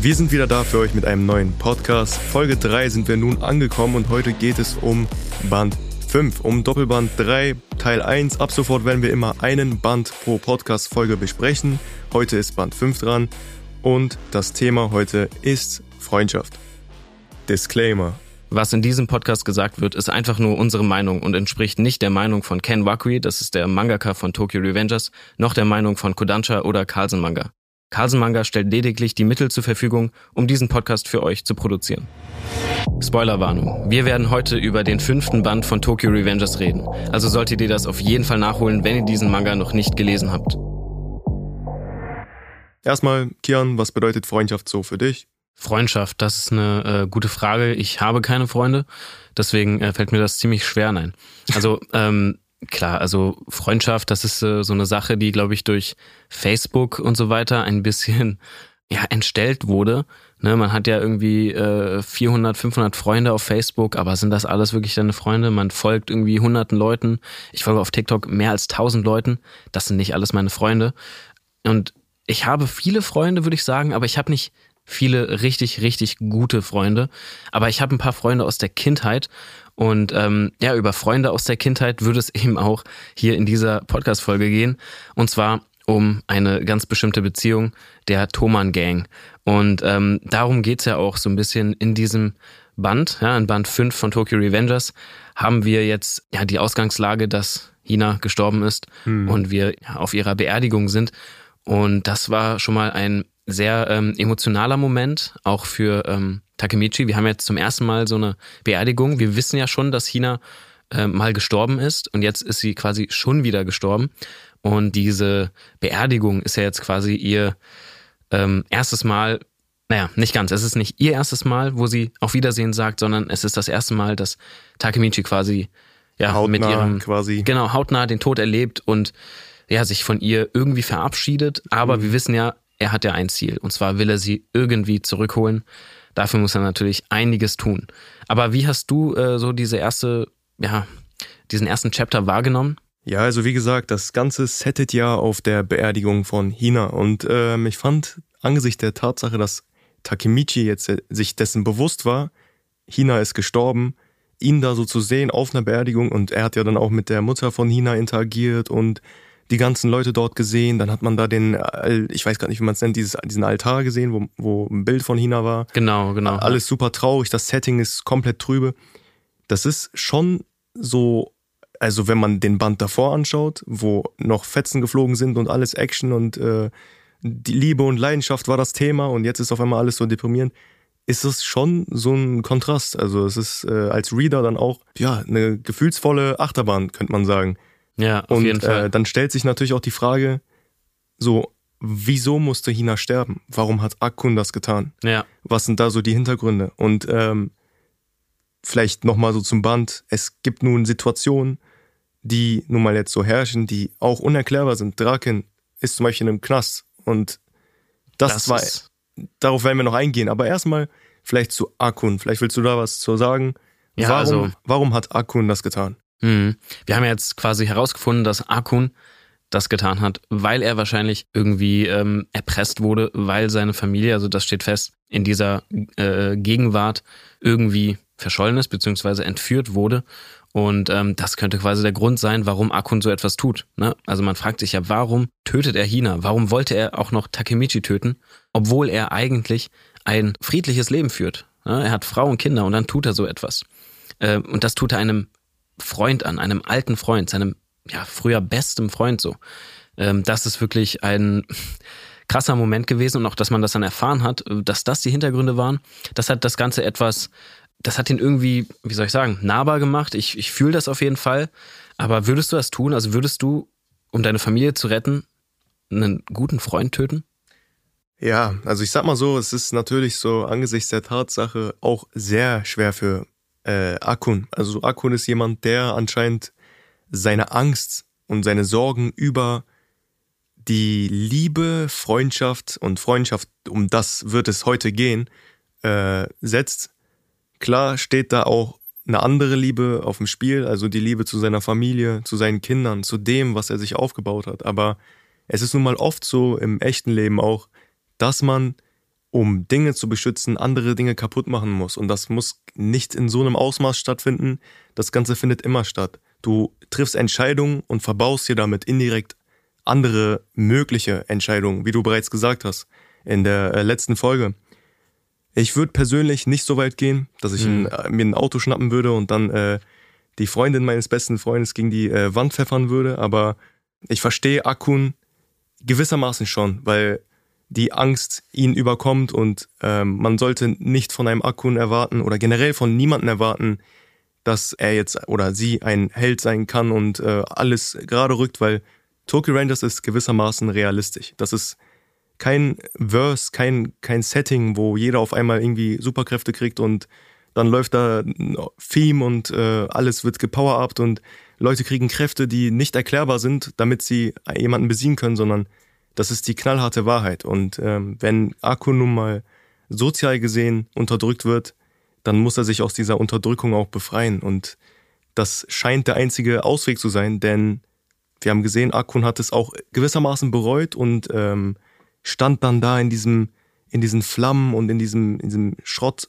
Wir sind wieder da für euch mit einem neuen Podcast. Folge 3 sind wir nun angekommen und heute geht es um Band 5, um Doppelband 3, Teil 1. Ab sofort werden wir immer einen Band pro Podcast-Folge besprechen. Heute ist Band 5 dran und das Thema heute ist Freundschaft. Disclaimer. Was in diesem Podcast gesagt wird, ist einfach nur unsere Meinung und entspricht nicht der Meinung von Ken Wakui, das ist der Mangaka von Tokyo Revengers, noch der Meinung von Kodansha oder Carlsen Manga. Carlsen Manga stellt lediglich die Mittel zur Verfügung, um diesen Podcast für euch zu produzieren. Spoilerwarnung. Wir werden heute über den fünften Band von Tokyo Revengers reden. Also solltet ihr das auf jeden Fall nachholen, wenn ihr diesen Manga noch nicht gelesen habt. Erstmal, Kian, was bedeutet Freundschaft so für dich? Freundschaft, das ist eine äh, gute Frage. Ich habe keine Freunde, deswegen äh, fällt mir das ziemlich schwer. Nein. Also ähm, klar, also Freundschaft, das ist äh, so eine Sache, die, glaube ich, durch Facebook und so weiter ein bisschen ja entstellt wurde. Ne, man hat ja irgendwie äh, 400, 500 Freunde auf Facebook, aber sind das alles wirklich deine Freunde? Man folgt irgendwie hunderten Leuten. Ich folge auf TikTok mehr als tausend Leuten. Das sind nicht alles meine Freunde. Und ich habe viele Freunde, würde ich sagen, aber ich habe nicht viele richtig, richtig gute Freunde. Aber ich habe ein paar Freunde aus der Kindheit und ähm, ja, über Freunde aus der Kindheit würde es eben auch hier in dieser Podcast-Folge gehen. Und zwar um eine ganz bestimmte Beziehung der Thoman Gang. Und ähm, darum geht's ja auch so ein bisschen in diesem Band, ja, in Band 5 von Tokyo Revengers, haben wir jetzt ja die Ausgangslage, dass Hina gestorben ist hm. und wir ja, auf ihrer Beerdigung sind. Und das war schon mal ein sehr ähm, emotionaler Moment, auch für ähm, Takemichi. Wir haben jetzt zum ersten Mal so eine Beerdigung. Wir wissen ja schon, dass Hina äh, mal gestorben ist und jetzt ist sie quasi schon wieder gestorben. Und diese Beerdigung ist ja jetzt quasi ihr ähm, erstes Mal, naja, nicht ganz. Es ist nicht ihr erstes Mal, wo sie auf Wiedersehen sagt, sondern es ist das erste Mal, dass Takemichi quasi ja hautnah mit ihrem quasi genau hautnah den Tod erlebt und ja sich von ihr irgendwie verabschiedet. Aber mhm. wir wissen ja, er hat ja ein Ziel und zwar will er sie irgendwie zurückholen. Dafür muss er natürlich einiges tun. Aber wie hast du äh, so diese erste, ja, diesen ersten Chapter wahrgenommen? Ja, also wie gesagt, das Ganze settet ja auf der Beerdigung von Hina und ähm, ich fand angesichts der Tatsache, dass Takemichi jetzt äh, sich dessen bewusst war, Hina ist gestorben, ihn da so zu sehen auf einer Beerdigung und er hat ja dann auch mit der Mutter von Hina interagiert und die ganzen Leute dort gesehen. Dann hat man da den, ich weiß gar nicht, wie man es nennt, dieses, diesen Altar gesehen, wo, wo ein Bild von Hina war. Genau, genau. Alles super traurig, das Setting ist komplett trübe. Das ist schon so, also wenn man den Band davor anschaut, wo noch Fetzen geflogen sind und alles Action und äh, die Liebe und Leidenschaft war das Thema und jetzt ist auf einmal alles so deprimierend ist es schon so ein Kontrast. Also es ist äh, als Reader dann auch ja eine gefühlsvolle Achterbahn, könnte man sagen. Ja, auf und, jeden Fall. Äh, dann stellt sich natürlich auch die Frage, so, wieso musste Hina sterben? Warum hat Akun das getan? Ja. Was sind da so die Hintergründe? Und ähm, vielleicht nochmal so zum Band. Es gibt nun Situationen, die nun mal jetzt so herrschen, die auch unerklärbar sind. Draken ist zum Beispiel in einem Knast und das, das war, darauf werden wir noch eingehen. Aber erstmal vielleicht zu Akun. Vielleicht willst du da was zu sagen. Ja, warum, also, warum hat Akun das getan? Mhm. Wir haben jetzt quasi herausgefunden, dass Akun das getan hat, weil er wahrscheinlich irgendwie ähm, erpresst wurde, weil seine Familie, also das steht fest, in dieser äh, Gegenwart irgendwie verschollen ist, beziehungsweise entführt wurde. Und ähm, das könnte quasi der Grund sein, warum Akun so etwas tut. Ne? Also man fragt sich ja, warum tötet er Hina? Warum wollte er auch noch Takemichi töten, obwohl er eigentlich ein friedliches Leben führt? Ne? Er hat Frau und Kinder und dann tut er so etwas. Äh, und das tut er einem Freund an, einem alten Freund, seinem ja früher bestem Freund so. Ähm, das ist wirklich ein krasser Moment gewesen und auch, dass man das dann erfahren hat, dass das die Hintergründe waren. Das hat das Ganze etwas, das hat ihn irgendwie, wie soll ich sagen, nahbar gemacht. Ich, ich fühle das auf jeden Fall. Aber würdest du das tun? Also würdest du, um deine Familie zu retten, einen guten Freund töten? Ja, also ich sag mal so, es ist natürlich so angesichts der Tatsache auch sehr schwer für äh, Akun. Also Akun ist jemand, der anscheinend seine Angst und seine Sorgen über die Liebe, Freundschaft und Freundschaft, um das wird es heute gehen, äh, setzt. Klar steht da auch eine andere Liebe auf dem Spiel, also die Liebe zu seiner Familie, zu seinen Kindern, zu dem, was er sich aufgebaut hat. Aber es ist nun mal oft so im echten Leben auch, dass man um Dinge zu beschützen, andere Dinge kaputt machen muss. Und das muss nicht in so einem Ausmaß stattfinden. Das Ganze findet immer statt. Du triffst Entscheidungen und verbaust dir damit indirekt andere mögliche Entscheidungen, wie du bereits gesagt hast in der äh, letzten Folge. Ich würde persönlich nicht so weit gehen, dass ich mhm. ein, mir ein Auto schnappen würde und dann äh, die Freundin meines besten Freundes gegen die äh, Wand pfeffern würde, aber ich verstehe Akun gewissermaßen schon, weil die Angst ihn überkommt und ähm, man sollte nicht von einem Akun erwarten oder generell von niemandem erwarten, dass er jetzt oder sie ein Held sein kann und äh, alles gerade rückt, weil Tokyo Rangers ist gewissermaßen realistisch. Das ist kein Verse, kein, kein Setting, wo jeder auf einmal irgendwie Superkräfte kriegt und dann läuft da ein Theme und äh, alles wird gepower-upt und Leute kriegen Kräfte, die nicht erklärbar sind, damit sie jemanden besiegen können, sondern das ist die knallharte Wahrheit. Und ähm, wenn Akku nun mal sozial gesehen unterdrückt wird, dann muss er sich aus dieser Unterdrückung auch befreien. Und das scheint der einzige Ausweg zu sein, denn wir haben gesehen, Akun hat es auch gewissermaßen bereut und ähm, stand dann da in diesem, in diesen Flammen und in diesem, in diesem Schrott,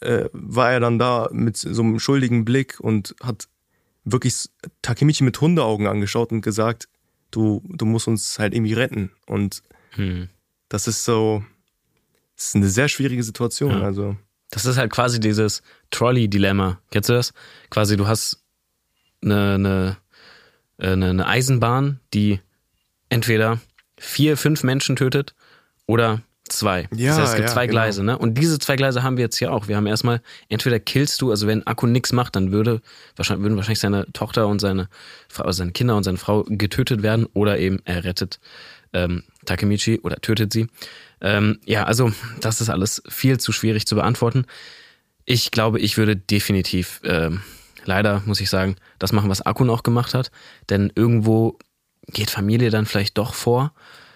äh, war er dann da mit so einem schuldigen Blick und hat wirklich Takemichi mit Hundeaugen angeschaut und gesagt, du, du musst uns halt irgendwie retten. Und hm. das ist so, das ist eine sehr schwierige Situation. Ja. Also. Das ist halt quasi dieses Trolley-Dilemma. Kennst du das? Quasi, du hast eine, eine, eine, eine Eisenbahn, die entweder vier, fünf Menschen tötet oder zwei. Ja, das heißt, es gibt ja, zwei genau. Gleise, ne? Und diese zwei Gleise haben wir jetzt hier auch. Wir haben erstmal, entweder killst du, also wenn Akku nichts macht, dann würde wahrscheinlich, würden wahrscheinlich seine Tochter und seine Frau, also seine Kinder und seine Frau getötet werden oder eben er rettet ähm, Takemichi oder tötet sie. Ähm, ja, also das ist alles viel zu schwierig zu beantworten. Ich glaube, ich würde definitiv, ähm, leider muss ich sagen, das machen, was Akku noch gemacht hat. Denn irgendwo geht Familie dann vielleicht doch vor,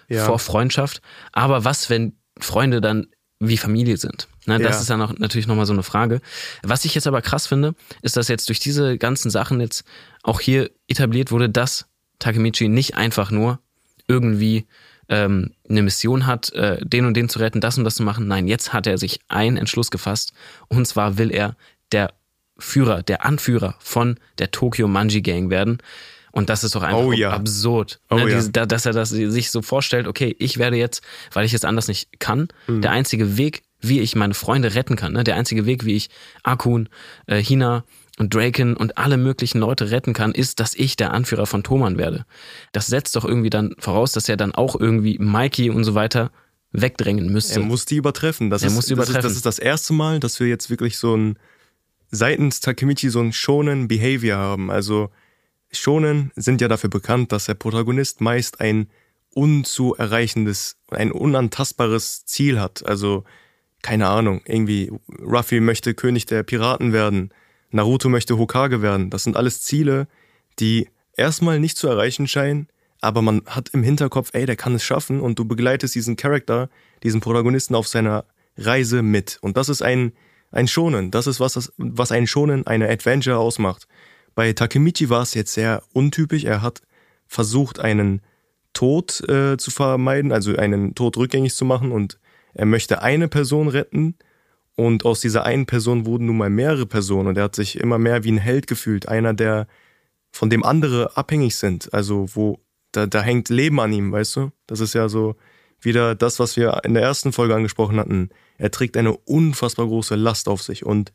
ja. vor Freundschaft. Aber was, wenn Freunde dann wie Familie sind? Ne, das ja. ist dann auch natürlich nochmal so eine Frage. Was ich jetzt aber krass finde, ist, dass jetzt durch diese ganzen Sachen jetzt auch hier etabliert wurde, dass Takemichi nicht einfach nur irgendwie ähm, eine Mission hat, äh, den und den zu retten, das und das zu machen. Nein, jetzt hat er sich einen Entschluss gefasst. Und zwar will er der Führer, der Anführer von der Tokyo Manji Gang werden. Und das ist doch einfach oh, ja. absurd. Oh, ne? Diese, dass er das sich so vorstellt, okay, ich werde jetzt, weil ich es anders nicht kann, mhm. der einzige Weg, wie ich meine Freunde retten kann, ne? der einzige Weg, wie ich Akun, äh, Hina und Draken und alle möglichen Leute retten kann, ist, dass ich der Anführer von Thoman werde. Das setzt doch irgendwie dann voraus, dass er dann auch irgendwie Mikey und so weiter wegdrängen müsste. Er muss die übertreffen. Das, er ist, muss die übertreffen. Das, ist, das ist das erste Mal, dass wir jetzt wirklich so ein seitens Takemichi so ein schonen Behavior haben. Also Shonen sind ja dafür bekannt, dass der Protagonist meist ein unzuerreichendes, ein unantastbares Ziel hat. Also, keine Ahnung, irgendwie Ruffy möchte König der Piraten werden, Naruto möchte Hokage werden. Das sind alles Ziele, die erstmal nicht zu erreichen scheinen, aber man hat im Hinterkopf, ey, der kann es schaffen und du begleitest diesen Charakter, diesen Protagonisten auf seiner Reise mit. Und das ist ein, ein Schonen. Das ist was, was ein Schonen, eine Adventure ausmacht. Bei Takemichi war es jetzt sehr untypisch. Er hat versucht, einen Tod äh, zu vermeiden, also einen Tod rückgängig zu machen und er möchte eine Person retten und aus dieser einen Person wurden nun mal mehrere Personen und er hat sich immer mehr wie ein Held gefühlt, einer, der von dem andere abhängig sind, also wo da, da hängt Leben an ihm, weißt du? Das ist ja so wieder das, was wir in der ersten Folge angesprochen hatten. Er trägt eine unfassbar große Last auf sich und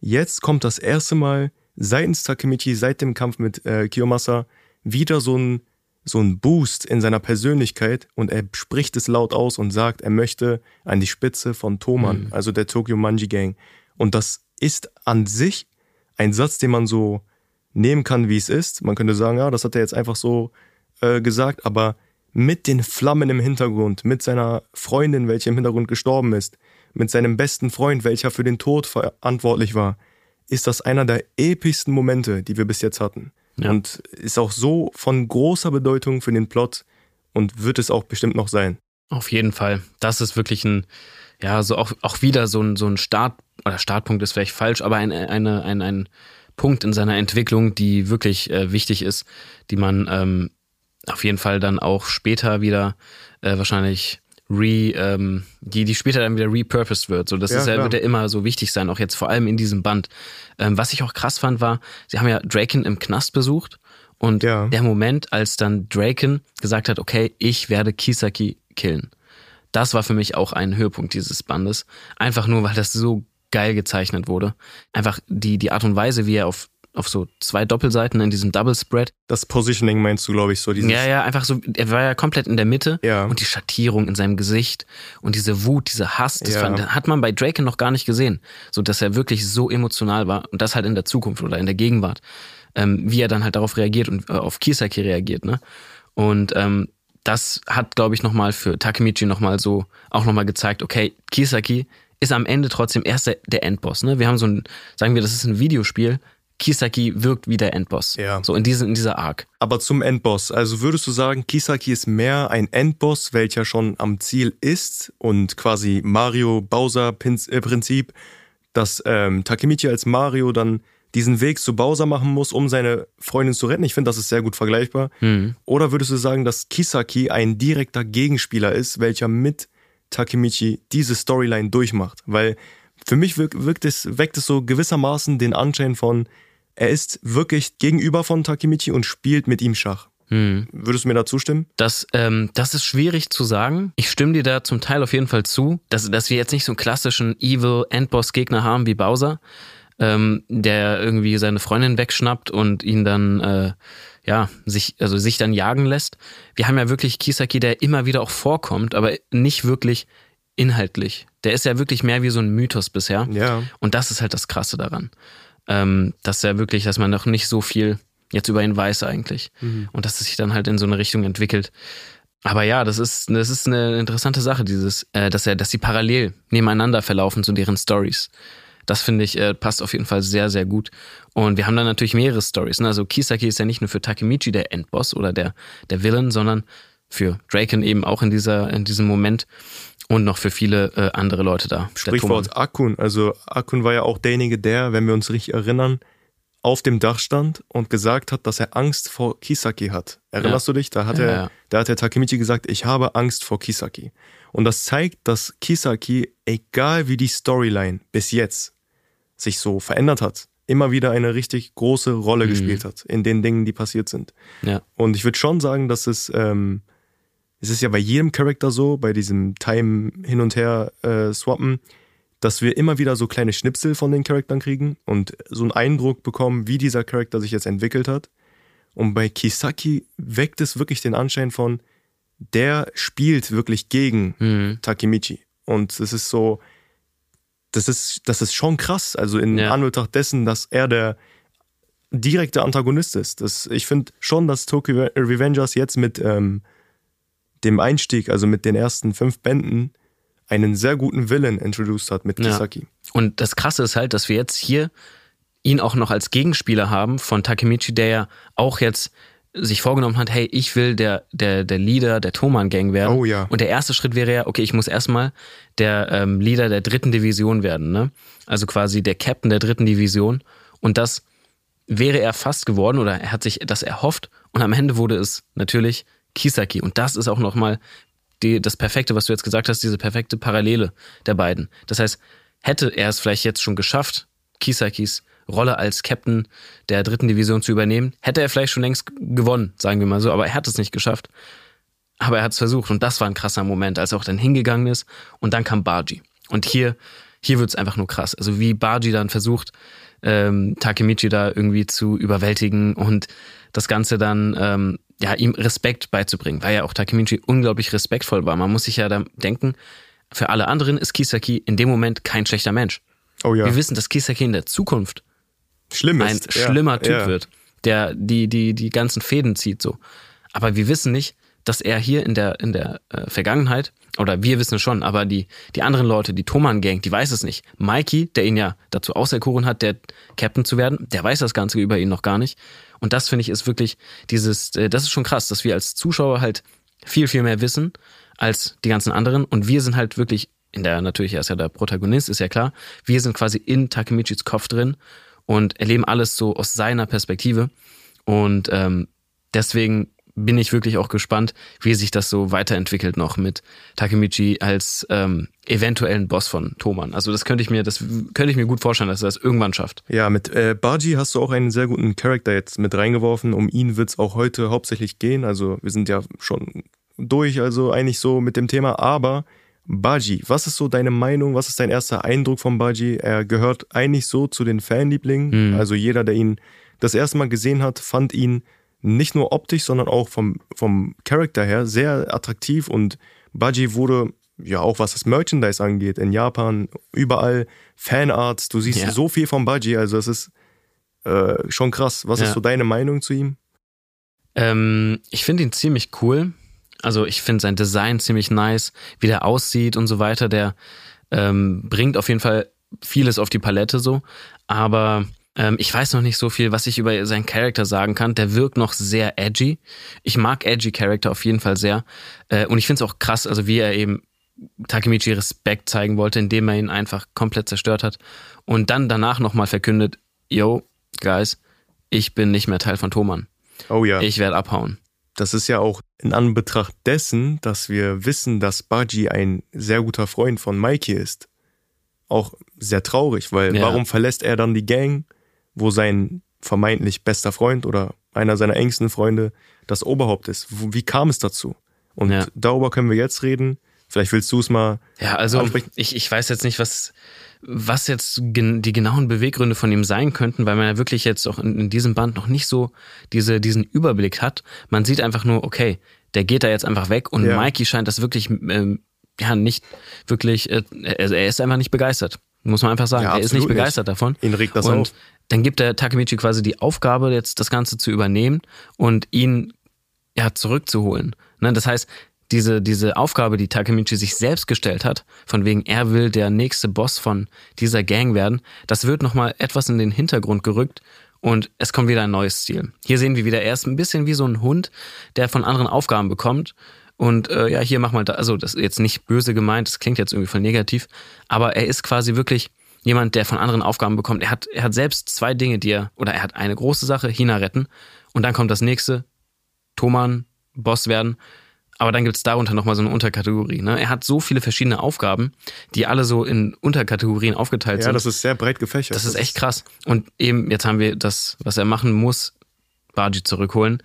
jetzt kommt das erste Mal seitens Takemichi seit dem Kampf mit äh, Kiyomasa wieder so ein, so ein Boost in seiner Persönlichkeit und er spricht es laut aus und sagt, er möchte an die Spitze von Toman, mhm. also der Tokyo Manji Gang. Und das ist an sich ein Satz, den man so nehmen kann, wie es ist. Man könnte sagen, ja, das hat er jetzt einfach so äh, gesagt, aber mit den Flammen im Hintergrund, mit seiner Freundin, welche im Hintergrund gestorben ist, mit seinem besten Freund, welcher für den Tod verantwortlich war, ist das einer der epischsten Momente, die wir bis jetzt hatten. Ja. Und ist auch so von großer Bedeutung für den Plot und wird es auch bestimmt noch sein. Auf jeden Fall. Das ist wirklich ein, ja, so auch, auch wieder so ein, so ein Start, oder Startpunkt ist vielleicht falsch, aber ein, eine, ein, ein Punkt in seiner Entwicklung, die wirklich äh, wichtig ist, die man ähm, auf jeden Fall dann auch später wieder äh, wahrscheinlich re, ähm, die, die später dann wieder repurposed wird. So, das Ja, ist ja, klar. wird ja immer so wichtig sein, auch jetzt vor allem in diesem Band. Ähm, was ich auch krass fand, war, sie haben ja Draken im Knast besucht und Ja. der Moment, als dann Draken gesagt hat, okay, ich werde Kisaki killen. Das war für mich auch ein Höhepunkt dieses Bandes. Einfach nur, weil das so geil gezeichnet wurde. Einfach die, die Art und Weise, wie er auf, auf so zwei Doppelseiten in diesem Double Spread Das Positioning meinst du, glaube ich, so dieses. ja, ja, einfach so, er war ja komplett in der Mitte Ja. und die Schattierung in seinem Gesicht und diese Wut, dieser Hass, das Ja. fand, hat man bei Draken noch gar nicht gesehen, so dass er wirklich so emotional war und das halt in der Zukunft oder in der Gegenwart, ähm, wie er dann halt darauf reagiert und äh, auf Kisaki reagiert, ne? Und ähm, das hat, glaube ich, nochmal für Takemichi nochmal so auch nochmal gezeigt, okay, Kisaki ist am Ende trotzdem erst der, der Endboss, ne? Wir haben so ein, sagen wir, das ist ein Videospiel. Kisaki wirkt wie der Endboss. Ja. So in, diesem in dieser Arc. Aber zum Endboss. Also würdest du sagen, Kisaki ist mehr ein Endboss, welcher schon am Ziel ist und quasi Mario Bowser Pins- äh, Prinzip, dass ähm, Takemichi als Mario dann diesen Weg zu Bowser machen muss, um seine Freundin zu retten. Ich finde, das ist sehr gut vergleichbar. Oder würdest du sagen, dass Kisaki ein direkter Gegenspieler ist, welcher mit Takemichi diese Storyline durchmacht? Weil für mich wirkt, wirkt es, weckt es so gewissermaßen den Anschein von, er ist wirklich gegenüber von Takemichi und spielt mit ihm Schach. Würdest du mir da zustimmen? Das, ähm, das ist schwierig zu sagen. Ich stimme dir da zum Teil auf jeden Fall zu, dass, dass wir jetzt nicht so einen klassischen Evil Endboss-Gegner haben wie Bowser, ähm, der irgendwie seine Freundin wegschnappt und ihn dann, äh, ja, sich, also sich dann jagen lässt. Wir haben ja wirklich Kisaki, der immer wieder auch vorkommt, aber nicht wirklich inhaltlich. Der ist ja wirklich mehr wie so ein Mythos bisher. Ja. Und das ist halt das Krasse daran. Ähm, dass er wirklich, dass man noch nicht so viel jetzt über ihn weiß eigentlich. Und dass es sich dann halt in so eine Richtung entwickelt. Aber ja, das ist, das ist eine interessante Sache, dieses, äh, dass er, dass sie parallel nebeneinander verlaufen zu deren Stories. Das finde ich, äh, passt auf jeden Fall sehr, sehr gut. Und wir haben dann natürlich mehrere Stories. Ne? Also Kisaki ist ja nicht nur für Takemichi der Endboss oder der, der Villain, sondern für Draken eben auch in dieser, in diesem Moment und noch für viele äh, andere Leute da. Sprichwort Akun. Also Akun war ja auch derjenige, der, wenn wir uns richtig erinnern, auf dem Dach stand und gesagt hat, dass er Angst vor Kisaki hat. Erinnerst du dich? Da hat, Ja, er, ja. da hat der Takemichi gesagt, ich habe Angst vor Kisaki. Und das zeigt, dass Kisaki, egal wie die Storyline bis jetzt sich so verändert hat, immer wieder eine richtig große Rolle gespielt hat in den Dingen, die passiert sind. Ja. Und ich würde schon sagen, dass es, ähm, es ist ja bei jedem Charakter so, bei diesem Time hin und her äh, swappen, dass wir immer wieder so kleine Schnipsel von den Charakteren kriegen und so einen Eindruck bekommen, wie dieser Charakter sich jetzt entwickelt hat. Und bei Kisaki weckt es wirklich den Anschein von, der spielt wirklich gegen Mhm. Takemichi. Und es ist so, das ist, das ist schon krass. Also in Ja. Anbetracht dessen, dass er der direkte Antagonist ist. Das, ich finde schon, dass Tokyo Revengers jetzt mit ähm, dem Einstieg, also mit den ersten fünf Bänden, einen sehr guten Villain introduced hat mit Ja. Kisaki. Und das Krasse ist halt, dass wir jetzt hier ihn auch noch als Gegenspieler haben von Takemichi, der ja auch jetzt sich vorgenommen hat, hey, ich will der, der, der Leader der Thoman-Gang werden. Oh ja. Und der erste Schritt wäre ja, okay, ich muss erstmal der ähm, Leader der dritten Division werden, ne? Also quasi der Captain der dritten Division. Und das wäre er fast geworden oder er hat sich das erhofft und am Ende wurde es natürlich Kisaki. Und das ist auch nochmal das Perfekte, was du jetzt gesagt hast, diese perfekte Parallele der beiden. Das heißt, hätte er es vielleicht jetzt schon geschafft, Kisakis Rolle als Captain der dritten Division zu übernehmen, hätte er vielleicht schon längst gewonnen, sagen wir mal so, aber er hat es nicht geschafft. Aber er hat es versucht und das war ein krasser Moment, als er auch dann hingegangen ist und dann kam Baji. Und hier, hier wird es einfach nur krass. Also wie Baji dann versucht, ähm, Takemichi da irgendwie zu überwältigen und das Ganze dann ähm, ja ihm Respekt beizubringen, weil ja auch Takemichi unglaublich respektvoll war. Man muss sich ja da denken, für alle anderen ist Kisaki in dem Moment kein schlechter Mensch. Oh ja. Wir wissen, dass Kisaki in der Zukunft Schlimm ein. Ja, schlimmer Typ ja. wird, der die, die, die ganzen Fäden zieht so. Aber wir wissen nicht, dass er hier in der, in der äh, Vergangenheit, oder wir wissen es schon, aber die, die anderen Leute, die Thoman Gang, die weiß es nicht. Mikey, der ihn ja dazu auserkoren hat, der Captain zu werden, der weiß das Ganze über ihn noch gar nicht. Und das finde ich ist wirklich dieses, äh, das ist schon krass, dass wir als Zuschauer halt viel, viel mehr wissen als die ganzen anderen. Und wir sind halt wirklich in der, natürlich, er ist ja der Protagonist, ist ja klar. Wir sind quasi in Takemichis Kopf drin und erleben alles so aus seiner Perspektive. Und ähm, deswegen bin ich wirklich auch gespannt, wie sich das so weiterentwickelt noch mit Takemichi als ähm, eventuellen Boss von Thoman. Also das könnte ich mir, das könnte ich mir gut vorstellen, dass er das irgendwann schafft. Ja, mit äh, Baji hast du auch einen sehr guten Charakter jetzt mit reingeworfen. Um ihn wird es auch heute hauptsächlich gehen. Also wir sind ja schon durch, also eigentlich so mit dem Thema. Aber Baji, was ist so deine Meinung? Was ist dein erster Eindruck von Baji? Er gehört eigentlich so zu den Fanlieblingen. Mhm. Also jeder, der ihn das erste Mal gesehen hat, fand ihn nicht nur optisch, sondern auch vom, vom Charakter her sehr attraktiv und Baji wurde ja auch was das Merchandise angeht, in Japan überall Fanarts, du siehst ja. so viel von Baji, also es ist äh, schon krass. Was ja. ist so deine Meinung zu ihm? Ähm, ich finde ihn ziemlich cool. Also ich finde sein Design ziemlich nice, wie der aussieht und so weiter. Der ähm, bringt auf jeden Fall vieles auf die Palette so. Aber ähm, ich weiß noch nicht so viel, was ich über seinen Charakter sagen kann. Der wirkt noch sehr edgy. Ich mag edgy Charakter auf jeden Fall sehr. Äh, und ich finde es auch krass, also wie er eben Takemichi Respekt zeigen wollte, indem er ihn einfach komplett zerstört hat. Und dann danach nochmal verkündet, yo, guys, ich bin nicht mehr Teil von Thoman. Oh ja. Ich werde abhauen. Das ist ja auch in Anbetracht dessen, dass wir wissen, dass Baji ein sehr guter Freund von Mikey ist. Auch sehr traurig, weil ja. warum verlässt er dann die Gang? Wo sein vermeintlich bester Freund oder einer seiner engsten Freunde das Oberhaupt ist. Wie kam es dazu? Und ja. darüber können wir jetzt reden. Vielleicht willst du es mal. Ja, also ich, ich weiß jetzt nicht, was, was jetzt die genauen Beweggründe von ihm sein könnten, weil man ja wirklich jetzt auch in, in, diesem Band noch nicht so diese, diesen Überblick hat. Man sieht einfach nur, okay, der geht da jetzt einfach weg und ja. Mikey scheint das wirklich, ähm, ja, nicht wirklich, äh, er ist einfach nicht begeistert. Muss man einfach sagen. Ja, er ist nicht begeistert nicht. davon. Ihn regt das und auf dann gibt der Takemichi quasi die Aufgabe, jetzt das Ganze zu übernehmen und ihn ja zurückzuholen. Ne? Das heißt, diese, diese Aufgabe, die Takemichi sich selbst gestellt hat, von wegen er will der nächste Boss von dieser Gang werden, das wird nochmal etwas in den Hintergrund gerückt und es kommt wieder ein neues Ziel. Hier sehen wir wieder, er ist ein bisschen wie so ein Hund, der von anderen Aufgaben bekommt und äh, ja, hier mach mal da, also das ist jetzt nicht böse gemeint, das klingt jetzt irgendwie voll negativ, aber er ist quasi wirklich jemand, der von anderen Aufgaben bekommt. Er hat, er hat selbst zwei Dinge, die er, oder er hat eine große Sache, China retten. Und dann kommt das nächste, Thoman, Boss werden. Aber dann gibt es darunter nochmal so eine Unterkategorie. Ne? Er hat so viele verschiedene Aufgaben, die alle so in Unterkategorien aufgeteilt ja, sind. Ja, das ist sehr breit gefächert. Das, das ist echt krass. Und eben, jetzt haben wir das, was er machen muss, Baji zurückholen.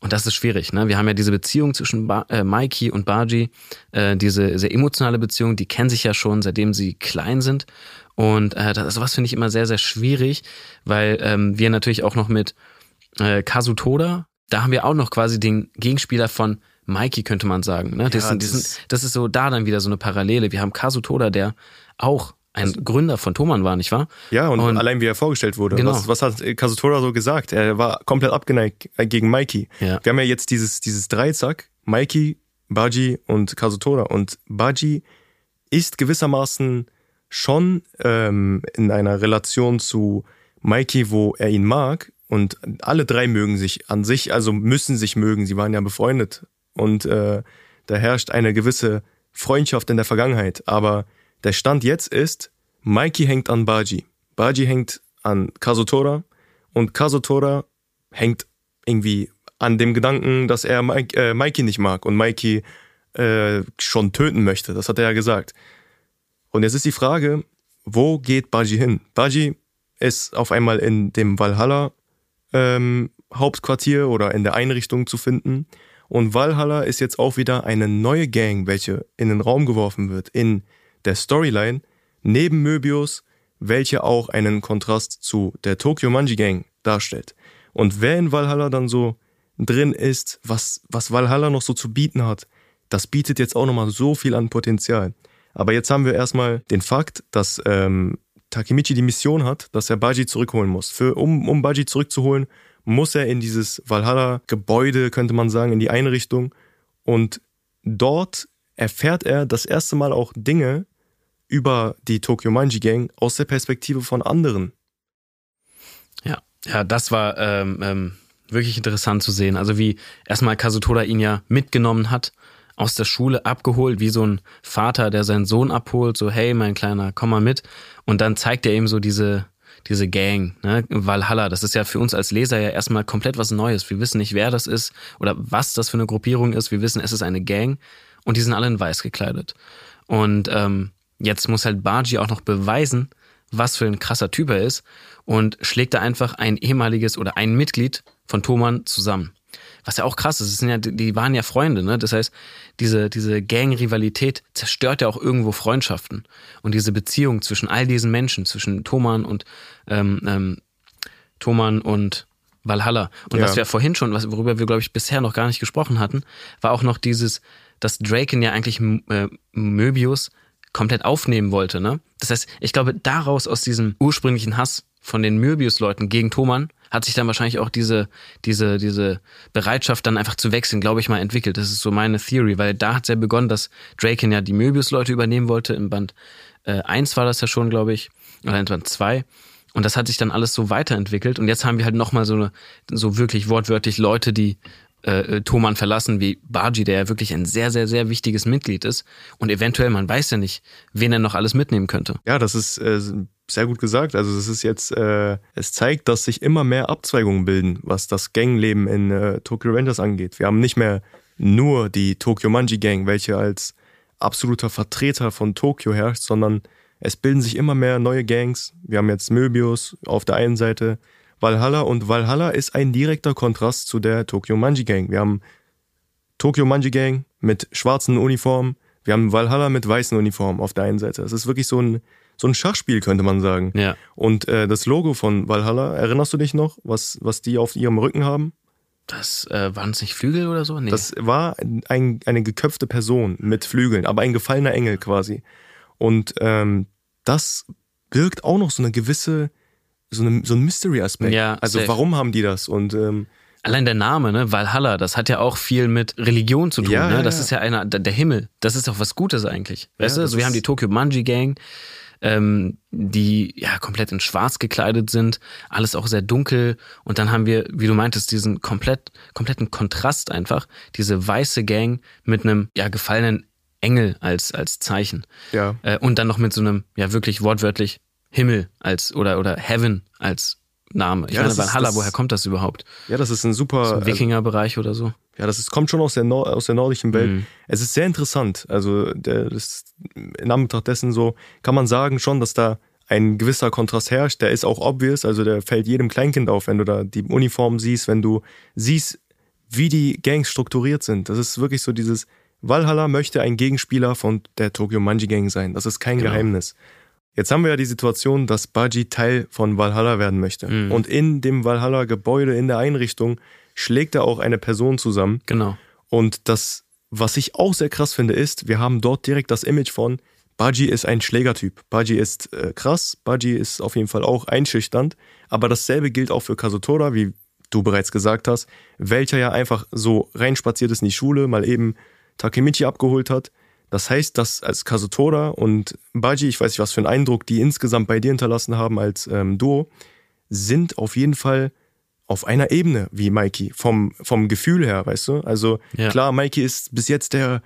Und das ist schwierig. Ne? Wir haben ja diese Beziehung zwischen ba äh, Mikey und Baji, äh, diese sehr emotionale Beziehung, die kennen sich ja schon, seitdem sie klein sind. Und äh, das, sowas finde ich immer sehr, sehr schwierig, weil ähm, wir natürlich auch noch mit äh, Kazutoda, da haben wir auch noch quasi den Gegenspieler von Mikey, könnte man sagen. Ne? Das, ja, das, diesen, das ist so da dann wieder so eine Parallele. Wir haben Kazutoda, der auch ein also, Gründer von Thomann war, nicht wahr? Ja, und, und, allein wie er vorgestellt wurde. Genau. Was, was hat Kazutoda so gesagt? Er war komplett abgeneigt äh, gegen Mikey. Ja. Wir haben ja jetzt dieses, dieses Dreizack, Mikey, Baji und Kazutoda. Und Baji ist gewissermaßen schon ähm, in einer Relation zu Mikey, wo er ihn mag. Und alle drei mögen sich an sich, also müssen sich mögen. Sie waren ja befreundet. Und äh, da herrscht eine gewisse Freundschaft in der Vergangenheit. Aber der Stand jetzt ist, Mikey hängt an Baji. Baji hängt an Kazutora. Und Kazutora hängt irgendwie an dem Gedanken, dass er Mike, äh, Mikey nicht mag und Mikey äh, schon töten möchte. Das hat er ja gesagt. Und jetzt ist die Frage, wo geht Baji hin? Baji ist auf einmal in dem Valhalla ähm, Hauptquartier oder in der Einrichtung zu finden. Und Valhalla ist jetzt auch wieder eine neue Gang, welche in den Raum geworfen wird, in der Storyline, neben Möbius, welche auch einen Kontrast zu der Tokyo Manji Gang darstellt. Und wer in Valhalla dann so drin ist, was, was Valhalla noch so zu bieten hat, das bietet jetzt auch nochmal so viel an Potenzial. Aber jetzt haben wir erstmal den Fakt, dass ähm, Takemichi die Mission hat, dass er Baji zurückholen muss. Für, um, um Baji zurückzuholen, muss er in dieses Valhalla-Gebäude, könnte man sagen, in die Einrichtung. Und dort erfährt er das erste Mal auch Dinge über die Tokyo Manji Gang aus der Perspektive von anderen. Ja, ja, das war ähm, ähm, wirklich interessant zu sehen. Also wie erstmal Kazutoda ihn ja mitgenommen hat aus der Schule abgeholt, wie so ein Vater, der seinen Sohn abholt, so hey, mein Kleiner, komm mal mit. Und dann zeigt er ihm so diese, diese Gang, ne? Valhalla, das ist ja für uns als Leser ja erstmal komplett was Neues. Wir wissen nicht, wer das ist oder was das für eine Gruppierung ist. Wir wissen, es ist eine Gang und die sind alle in weiß gekleidet. Und ähm, jetzt muss halt Baji auch noch beweisen, was für ein krasser Typ er ist und schlägt da einfach ein ehemaliges oder ein Mitglied von Thoman zusammen. Was ja auch krass ist, sind ja, die waren ja Freunde, ne? Das heißt, diese, diese Gang-Rivalität zerstört ja auch irgendwo Freundschaften. Und diese Beziehung zwischen all diesen Menschen, zwischen Thoman und ähm, ähm, Thoman und Valhalla. Und ja. was wir vorhin schon, was, worüber wir, glaube ich, bisher noch gar nicht gesprochen hatten, war auch noch dieses, dass Draken ja eigentlich äh, Möbius komplett aufnehmen wollte. Ne? Das heißt, ich glaube, daraus aus diesem ursprünglichen Hass von den Möbius-Leuten gegen Thoman hat sich dann wahrscheinlich auch diese, diese, diese Bereitschaft dann einfach zu wechseln, glaube ich mal, entwickelt. Das ist so meine Theory, weil da hat es ja begonnen, dass Draken ja die Möbius-Leute übernehmen wollte. Im Band äh, 1 war das ja schon, glaube ich, oder in Band 2. Und das hat sich dann alles so weiterentwickelt. Und jetzt haben wir halt nochmal so so wirklich wortwörtlich Leute, die äh, Thoman verlassen, wie Baji, der ja wirklich ein sehr, sehr, sehr wichtiges Mitglied ist. Und eventuell, man weiß ja nicht, wen er noch alles mitnehmen könnte. Ja, das ist äh, sehr gut gesagt. Also es ist jetzt, äh, es zeigt, dass sich immer mehr Abzweigungen bilden, was das Gangleben in äh, Tokyo Rangers angeht. Wir haben nicht mehr nur die Tokyo Manji Gang, welche als absoluter Vertreter von Tokyo herrscht, sondern es bilden sich immer mehr neue Gangs. Wir haben jetzt Möbius auf der einen Seite, Valhalla und Valhalla ist ein direkter Kontrast zu der Tokyo Manji Gang. Wir haben Tokyo Manji Gang mit schwarzen Uniformen, wir haben Valhalla mit weißen Uniformen auf der einen Seite. Es ist wirklich so ein so ein Schachspiel, könnte man sagen. Ja. Und äh, das Logo von Valhalla, erinnerst du dich noch, was, was die auf ihrem Rücken haben? Das äh, waren es nicht Flügel oder so? Nee. Das war ein, eine geköpfte Person mit Flügeln, aber ein gefallener Engel quasi. Und ähm, das birgt auch noch so eine gewisse, so, eine, so ein Mystery-Aspekt. Ja, also safe. warum haben die das? Und ähm, Allein der Name, ne, Valhalla, das hat ja auch viel mit Religion zu tun, ja, ne? Das ja. ist ja einer, der Himmel. Das ist doch was Gutes eigentlich. Weißt ja, du? Also wir haben die Tokyo Manji Gang, ähm, die ja komplett in Schwarz gekleidet sind, alles auch sehr dunkel. Und dann haben wir, wie du meintest, diesen komplett, kompletten Kontrast einfach, diese weiße Gang mit einem ja gefallenen Engel als, als Zeichen. Ja. Äh, und dann noch mit so einem, ja wirklich wortwörtlich Himmel als oder oder Heaven als Name. Ich ja, meine, Valhalla, woher kommt das überhaupt? Ja, das ist ein super. So Wikingerbereich oder so? Ja, das ist, kommt schon aus der, Nord aus der nordischen Welt. Mhm. Es ist sehr interessant. Also der, das, in Anbetracht dessen so kann man sagen schon, dass da ein gewisser Kontrast herrscht. Der ist auch obvious, also der fällt jedem Kleinkind auf, wenn du da die Uniform siehst, wenn du siehst, wie die Gangs strukturiert sind. Das ist wirklich so dieses Valhalla möchte ein Gegenspieler von der Tokyo Manji Gang sein. Das ist kein genau. Geheimnis. Jetzt haben wir ja die Situation, dass Baji Teil von Valhalla werden möchte. Mhm. Und in dem Valhalla-Gebäude, in der Einrichtung, schlägt er auch eine Person zusammen. Genau. Und das, was ich auch sehr krass finde, ist, wir haben dort direkt das Image von, Baji ist ein Schlägertyp. Baji ist äh, krass, Baji ist auf jeden Fall auch einschüchternd. Aber dasselbe gilt auch für Kazutora, wie du bereits gesagt hast, welcher ja einfach so reinspaziert ist in die Schule, mal eben Takemichi abgeholt hat das heißt, dass als Kazutora und Baji, ich weiß nicht, was für einen Eindruck die insgesamt bei dir hinterlassen haben als ähm, Duo, sind auf jeden Fall auf einer Ebene wie Mikey, vom, vom Gefühl her, weißt du? Also ja. klar, Mikey ist bis jetzt der,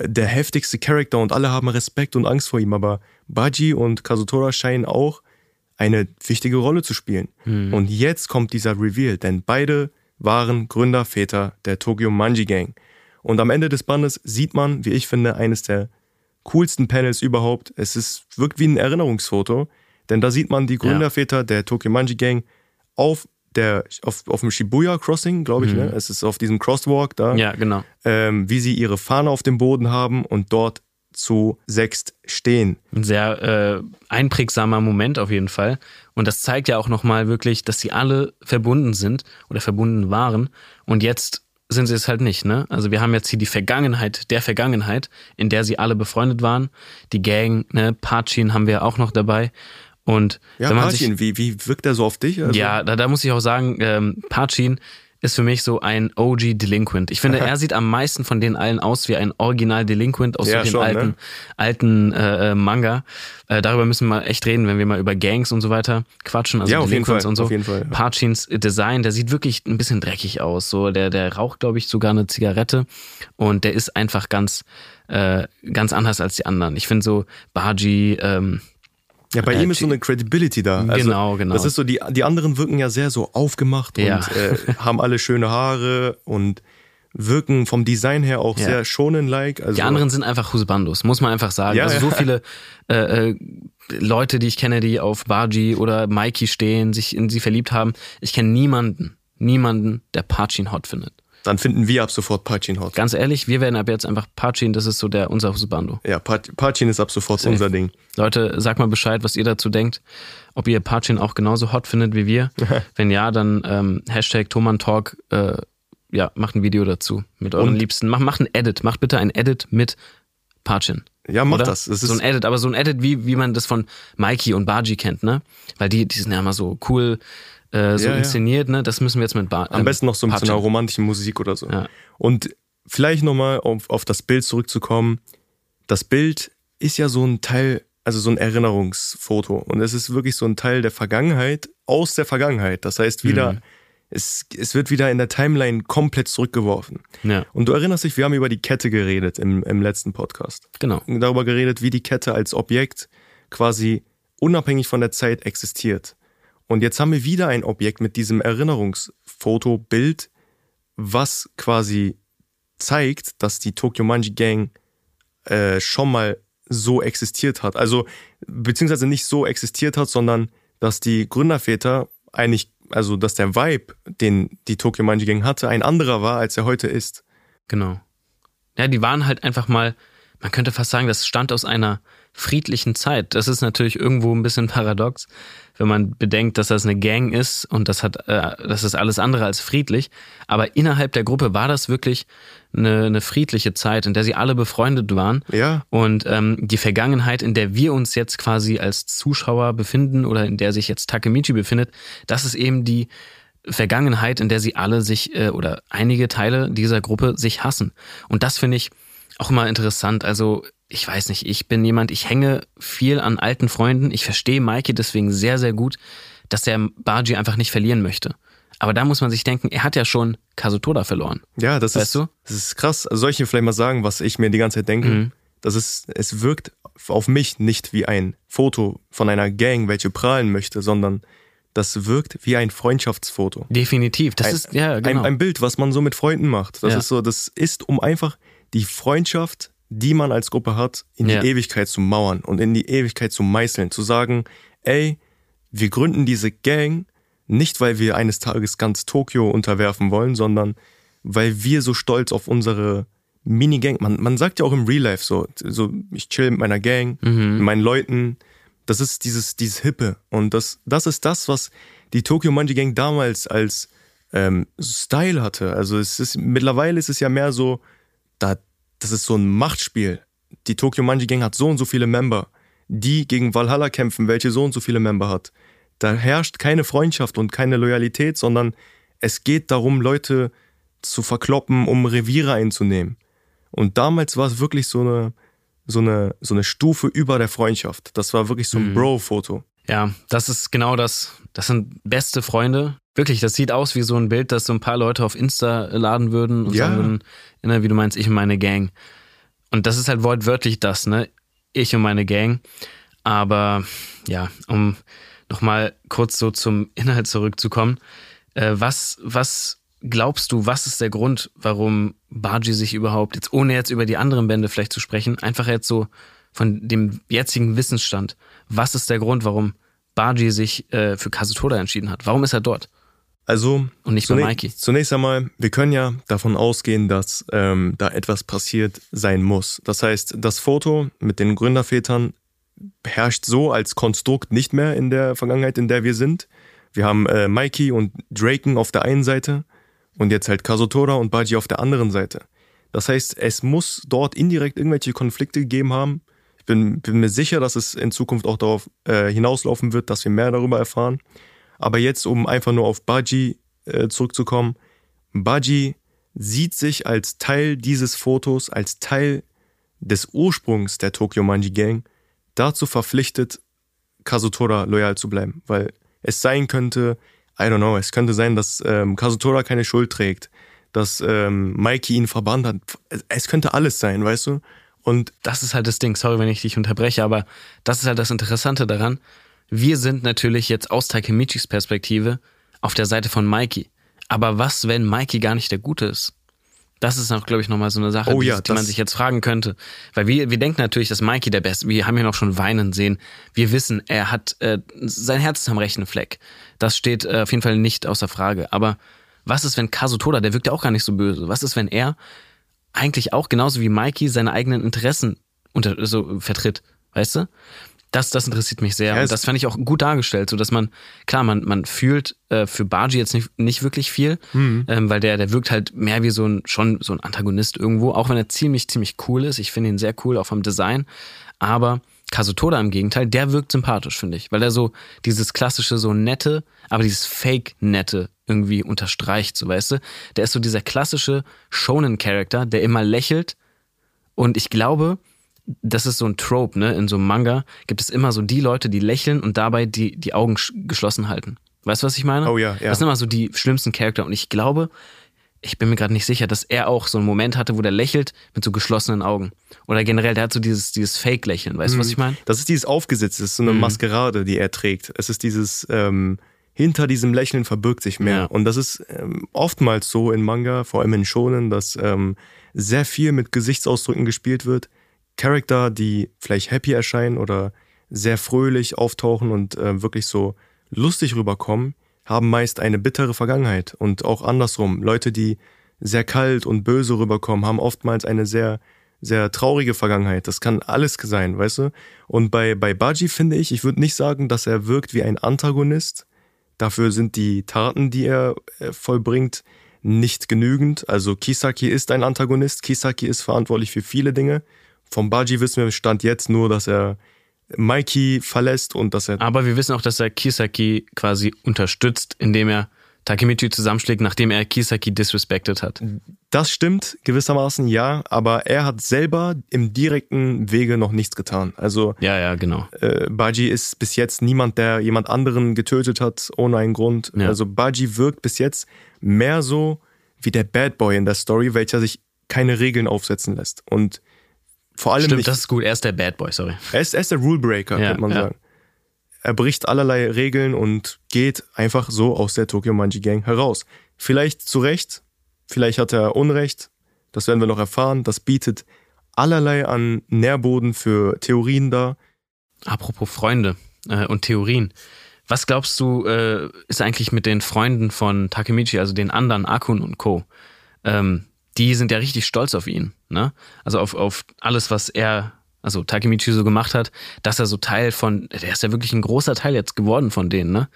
der heftigste Charakter und alle haben Respekt und Angst vor ihm, aber Baji und Kazutora scheinen auch eine wichtige Rolle zu spielen. Mhm. Und jetzt kommt dieser Reveal, denn beide waren Gründerväter der Tokyo Manji Gang. Und am Ende des Bandes sieht man, wie ich finde, eines der coolsten Panels überhaupt. Es ist, wirkt wie ein Erinnerungsfoto, denn da sieht man die Gründerväter ja. der Tokyo Manji Gang auf der, auf, auf dem Shibuya Crossing, glaube ich, ne? mhm. ne? Es ist auf diesem Crosswalk da. Ja, genau. Ähm, wie sie ihre Fahne auf dem Boden haben und dort zu sechst stehen. Ein sehr äh, einprägsamer Moment auf jeden Fall. Und das zeigt ja auch nochmal wirklich, dass sie alle verbunden sind oder verbunden waren und jetzt sind sie es halt nicht, ne? Also wir haben jetzt hier die Vergangenheit der Vergangenheit, in der sie alle befreundet waren. Die Gang, ne, Pachin haben wir auch noch dabei. Und ja, Pachin, wie, wie wirkt er so auf dich? Also? Ja, da, da muss ich auch sagen, ähm, Pachin ist für mich so ein OG Delinquent. Ich finde, er sieht am meisten von den allen aus wie ein Original Delinquent aus ja, so den alten, ne? alten äh, äh, Manga. Äh, darüber müssen wir mal echt reden, wenn wir mal über Gangs und so weiter quatschen. Also ja, Delinquents und so. Auf jeden Fall. Parchins Design, der sieht wirklich ein bisschen dreckig aus. So, der, der raucht, glaube ich, sogar eine Zigarette und der ist einfach ganz, äh, ganz anders als die anderen. Ich finde so Baji, ähm, Ja, bei Äh, ihm ist so eine Credibility da. Also, Genau, genau. Das ist so, die, die anderen wirken ja sehr so aufgemacht Ja. und äh, haben alle schöne Haare und wirken vom Design her auch Ja. sehr schonen-like. Also, Die anderen sind einfach Husbandos, muss man einfach sagen. Ja, also so viele äh, äh, Leute, die ich kenne, die auf Baji oder Mikey stehen, sich in sie verliebt haben. Ich kenne niemanden, niemanden, der Pachin hot findet. Dann finden wir ab sofort Pachin hot. Ganz ehrlich, wir werden ab jetzt einfach Pachin, das ist so der unser Husbando. Ja, Pa- Pachin ist ab sofort unser Ding. Leute, sag mal Bescheid, was ihr dazu denkt. Ob ihr Pachin auch genauso hot findet wie wir. Wenn ja, dann ähm, Hashtag Tomantalk, äh, ja, macht ein Video dazu mit euren Und- Liebsten. Macht, macht ein Edit, macht bitte ein Edit mit Pachin. Ja, mach Oder? das. Es so ein Edit, aber so ein Edit, wie, wie man das von Mikey und Baji kennt, ne? Weil die, die sind ja immer so cool, äh, so Ja, inszeniert, ne? Das müssen wir jetzt mit ba am besten noch so mit so einer romantischen Musik oder so. Ja. Und vielleicht nochmal auf, auf das Bild zurückzukommen. Das Bild ist ja so ein Teil, also so ein Erinnerungsfoto. Und es ist wirklich so ein Teil der Vergangenheit aus der Vergangenheit. Das heißt wieder, Mhm. es, es wird wieder in der Timeline komplett zurückgeworfen. Ja, Und du erinnerst dich, wir haben über die Kette geredet im, im letzten Podcast. genau. Darüber geredet, wie die Kette als Objekt quasi unabhängig von der Zeit existiert. Und jetzt haben wir wieder ein Objekt mit diesem Erinnerungsfotobild, was quasi zeigt, dass die Tokyo Manji Gang äh, schon mal so existiert hat. Also, beziehungsweise nicht so existiert hat, sondern dass die Gründerväter eigentlich, also dass der Vibe, den die Tokyo Manji Gang hatte, ein anderer war, als er heute ist. Genau. Ja, die waren halt einfach mal, man könnte fast sagen, das stand aus einer friedlichen Zeit. Das ist natürlich irgendwo ein bisschen paradox, wenn man bedenkt, dass das eine Gang ist und das hat, äh, das ist alles andere als friedlich. Aber innerhalb der Gruppe war das wirklich eine, eine friedliche Zeit, in der sie alle befreundet waren. Ja, Und ähm, die Vergangenheit, in der wir uns jetzt quasi als Zuschauer befinden oder in der sich jetzt Takemichi befindet, das ist eben die Vergangenheit, in der sie alle sich äh, oder einige Teile dieser Gruppe sich hassen. Und das finde ich auch immer interessant. Also ich weiß nicht, ich bin jemand, ich hänge viel an alten Freunden. Ich verstehe Mikey deswegen sehr, sehr gut, dass er Baji einfach nicht verlieren möchte. Aber da muss man sich denken, er hat ja schon Kazutoda verloren. Ja, das Weißt ist, du? das ist krass. Also soll ich dir vielleicht mal sagen, was ich mir die ganze Zeit denke? Mhm. Das ist, es wirkt auf mich nicht wie ein Foto von einer Gang, welche prahlen möchte, sondern das wirkt wie ein Freundschaftsfoto. Definitiv. Das Ein- ist, ja, genau. Ein, ein Bild, was man so mit Freunden macht. Das Ja. ist so, das ist, um einfach die Freundschaft, die man als Gruppe hat, in Ja. die Ewigkeit zu mauern und in die Ewigkeit zu meißeln. Zu sagen, ey, wir gründen diese Gang nicht, weil wir eines Tages ganz Tokio unterwerfen wollen, sondern weil wir so stolz auf unsere Minigang, man, man sagt ja auch im Real Life so, so ich chill mit meiner Gang, Mhm. mit meinen Leuten. Das ist dieses, dieses Hippe. Und das, das ist das, was die Tokyo Manji Gang damals als ähm, Style hatte. Also es ist, mittlerweile ist es ja mehr so, da, das ist so ein Machtspiel. Die Tokyo Manji Gang hat so und so viele Member, die gegen Valhalla kämpfen, welche so und so viele Member hat. Da herrscht keine Freundschaft und keine Loyalität, sondern es geht darum, Leute zu verkloppen, um Reviere einzunehmen. Und damals war es wirklich so eine, so eine, so eine Stufe über der Freundschaft. Das war wirklich so ein Bro-Foto. Ja, das ist genau das. Das sind beste Freunde. Wirklich, das sieht aus wie so ein Bild, das so ein paar Leute auf Insta laden würden und Ja. sagen würden, ne, wie du meinst, ich und meine Gang. Und das ist halt wortwörtlich das, ne? Ich und meine Gang. Aber ja, um nochmal kurz so zum Inhalt zurückzukommen. Äh, was, was glaubst du, was ist der Grund, warum Baji sich überhaupt, jetzt ohne jetzt über die anderen Bände vielleicht zu sprechen, einfach jetzt so von dem jetzigen Wissensstand, was ist der Grund, warum Baji sich äh, für Kazutoda entschieden hat? Warum ist er dort Also und nicht bei Zunä- Mikey? Zunächst einmal, wir können ja davon ausgehen, dass ähm, da etwas passiert sein muss. Das heißt, das Foto mit den Gründervätern herrscht so als Konstrukt nicht mehr in der Vergangenheit, in der wir sind. Wir haben äh, Mikey und Draken auf der einen Seite und jetzt halt Kazutora und Baji auf der anderen Seite. Das heißt, es muss dort indirekt irgendwelche Konflikte gegeben haben. Bin, bin mir sicher, dass es in Zukunft auch darauf äh, hinauslaufen wird, dass wir mehr darüber erfahren. Aber jetzt, um einfach nur auf Baji äh, zurückzukommen, Baji sieht sich als Teil dieses Fotos, als Teil des Ursprungs der Tokyo Manji Gang dazu verpflichtet, Kazutora loyal zu bleiben. Weil es sein könnte, I don't know, es könnte sein, dass ähm, Kazutora keine Schuld trägt, dass ähm, Mikey ihn verbannt hat. Es könnte alles sein, weißt du? Und das ist halt das Ding. Sorry, wenn ich dich unterbreche, aber das ist halt das Interessante daran. Wir sind natürlich jetzt aus Takemichis Perspektive auf der Seite von Mikey. Aber was, wenn Mikey gar nicht der Gute ist? Das ist auch, glaube ich, nochmal so eine Sache, Oh die, ja, die man sich jetzt fragen könnte. Weil wir, wir denken natürlich, dass Mikey der Beste, wir haben ihn auch schon weinen sehen. Wir wissen, er hat, äh, sein Herz ist am rechten Fleck. Das steht äh, auf jeden Fall nicht außer Frage. Aber was ist, wenn Kazutoda, der wirkt ja auch gar nicht so böse, was ist, wenn er eigentlich auch genauso wie Mikey seine eigenen Interessen unter, so vertritt? Weißt du? Das, das interessiert mich sehr. Ja, und das fand ich auch gut dargestellt, so dass man, klar, man, man fühlt äh, für Baji jetzt nicht, nicht wirklich viel, Mhm. ähm, weil der, der wirkt halt mehr wie so ein, schon so ein Antagonist irgendwo, auch wenn er ziemlich, ziemlich cool ist. Ich finde ihn sehr cool, auch vom Design. Aber Kazutoda im Gegenteil, der wirkt sympathisch, finde ich, weil er so dieses klassische, so nette, aber dieses Fake-nette irgendwie unterstreicht, so weißt du. Der ist so dieser klassische Shonen-Charakter, der immer lächelt und ich glaube, das ist so ein Trope, ne? In so einem Manga gibt es immer so die Leute, die lächeln und dabei die, die Augen sch- geschlossen halten. Weißt du, was ich meine? Oh ja, ja. Das sind immer so die schlimmsten Charakter. Und ich glaube, ich bin mir gerade nicht sicher, dass er auch so einen Moment hatte, wo der lächelt mit so geschlossenen Augen. Oder generell, der hat so dieses, dieses Fake-Lächeln. Weißt du, was ich meine? Das ist dieses Aufgesetzte, das ist so Mhm. eine Maskerade, die er trägt. Es ist dieses, ähm, hinter diesem Lächeln verbirgt sich mehr. Ja. Und das ist ähm, oftmals so in Manga, vor allem in Shonen, dass ähm, sehr viel mit Gesichtsausdrücken gespielt wird. Charakter, die vielleicht happy erscheinen oder sehr fröhlich auftauchen und äh, wirklich so lustig rüberkommen, haben meist eine bittere Vergangenheit. Und auch andersrum, Leute, die sehr kalt und böse rüberkommen, haben oftmals eine sehr, sehr traurige Vergangenheit. Das kann alles sein, weißt du? Und bei, bei Baji finde ich, ich würde nicht sagen, dass er wirkt wie ein Antagonist. Dafür sind die Taten, die er äh, vollbringt, nicht genügend. Also Kisaki ist ein Antagonist. Kisaki ist verantwortlich für viele Dinge. Vom Baji wissen wir Stand jetzt nur, dass er Mikey verlässt und dass er Aber wir wissen auch, dass er Kisaki quasi unterstützt, indem er Takemichi zusammenschlägt, nachdem er Kisaki disrespected hat. Das stimmt gewissermaßen, ja, aber er hat selber im direkten Wege noch nichts getan. Also Ja, ja, genau. äh, Baji ist bis jetzt niemand, der jemand anderen getötet hat ohne einen Grund. Ja. Also Baji wirkt bis jetzt mehr so wie der Bad Boy in der Story, welcher sich keine Regeln aufsetzen lässt. Und vor allem Stimmt, nicht, das ist gut. Er ist der Bad Boy, sorry. er, ist, er ist der Rule Breaker, Ja, könnte man ja. sagen. Er bricht allerlei Regeln und geht einfach so aus der Tokyo Manji Gang heraus. Vielleicht zu Recht, vielleicht hat er Unrecht, das werden wir noch erfahren. Das bietet allerlei an Nährboden für Theorien dar. Apropos Freunde äh, und Theorien. Was glaubst du, äh, ist eigentlich mit den Freunden von Takemichi, also den anderen, Akun und Co.? Ähm, die sind ja richtig stolz auf ihn, ne? Also auf, auf alles, was er, also Takemichi so gemacht hat, dass er so Teil von, der ist ja wirklich ein großer Teil jetzt geworden von denen, ne?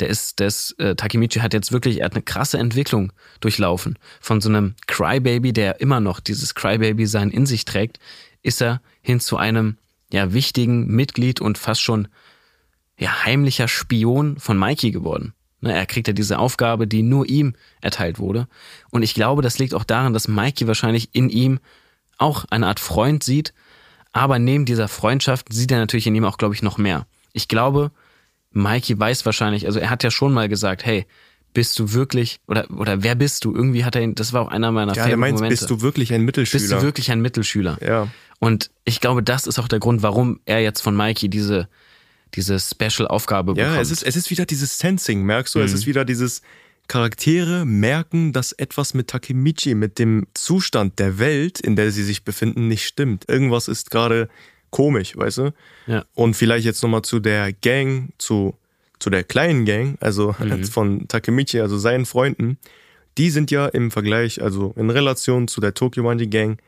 Der ist, der ist, äh, Takemichi hat jetzt wirklich, er hat eine krasse Entwicklung durchlaufen. Von so einem Crybaby, der immer noch dieses Crybaby-Sein in sich trägt, ist er hin zu einem, ja, wichtigen Mitglied und fast schon ja, heimlicher Spion von Mikey geworden. Ne, er kriegt ja diese Aufgabe, die nur ihm erteilt wurde. Und ich glaube, das liegt auch daran, dass Mikey wahrscheinlich in ihm auch eine Art Freund sieht. Aber neben dieser Freundschaft sieht er natürlich in ihm auch, glaube ich, noch mehr. Ich glaube, Mikey weiß wahrscheinlich, also er hat ja schon mal gesagt, hey, bist du wirklich, oder, oder wer bist du? Irgendwie hat er ihn, das war auch einer meiner Ja, meint, Momente. bist du wirklich ein Mittelschüler? bist du wirklich ein Mittelschüler? ja. Und ich glaube, das ist auch der Grund, warum er jetzt von Mikey diese, diese Special-Aufgabe bekommt. Ja, es ist, es ist wieder dieses Sensing, merkst du? Mhm. Es ist wieder dieses Charaktere merken, dass etwas mit Takemichi, mit dem Zustand der Welt, in der sie sich befinden, nicht stimmt. Irgendwas ist gerade komisch, weißt du? Ja. Und vielleicht jetzt nochmal zu der Gang, zu, zu der kleinen Gang, also Mhm. von Takemichi, also seinen Freunden. Die sind ja im Vergleich, also in Relation zu der Tokyo Manji Gang,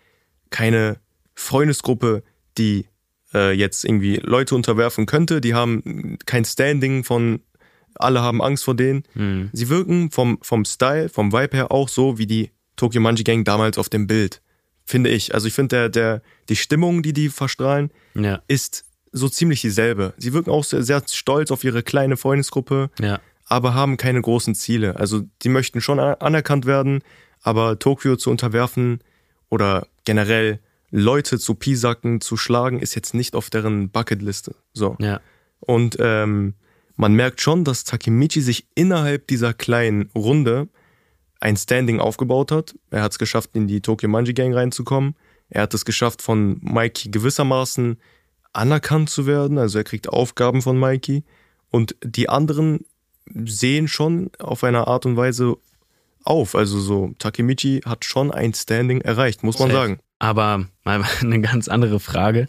keine Freundesgruppe, die äh, jetzt irgendwie Leute unterwerfen könnte. Die haben kein Standing von alle haben Angst vor denen. Mhm. Sie wirken vom, vom Style, vom Vibe her auch so wie die Tokyo Manji Gang damals auf dem Bild. Finde ich. Also ich finde, der, der, die Stimmung, die die verstrahlen, Ja, ist so ziemlich dieselbe. Sie wirken auch sehr, sehr stolz auf ihre kleine Freundesgruppe, ja. aber haben keine großen Ziele. Also die möchten schon anerkannt werden, aber Tokio zu unterwerfen oder generell Leute zu piesacken, zu schlagen, ist jetzt nicht auf deren Bucketliste. So. Ja, Und ähm, man merkt schon, dass Takemichi sich innerhalb dieser kleinen Runde ein Standing aufgebaut hat. Er hat es geschafft, in die Tokyo Manji Gang reinzukommen. Er hat es geschafft, von Mikey gewissermaßen anerkannt zu werden. Also er kriegt Aufgaben von Mikey. Und die anderen sehen schon auf eine Art und Weise auf. Also so, Takemichi hat schon ein Standing erreicht, muss man Safe. sagen. Aber mal eine ganz andere Frage.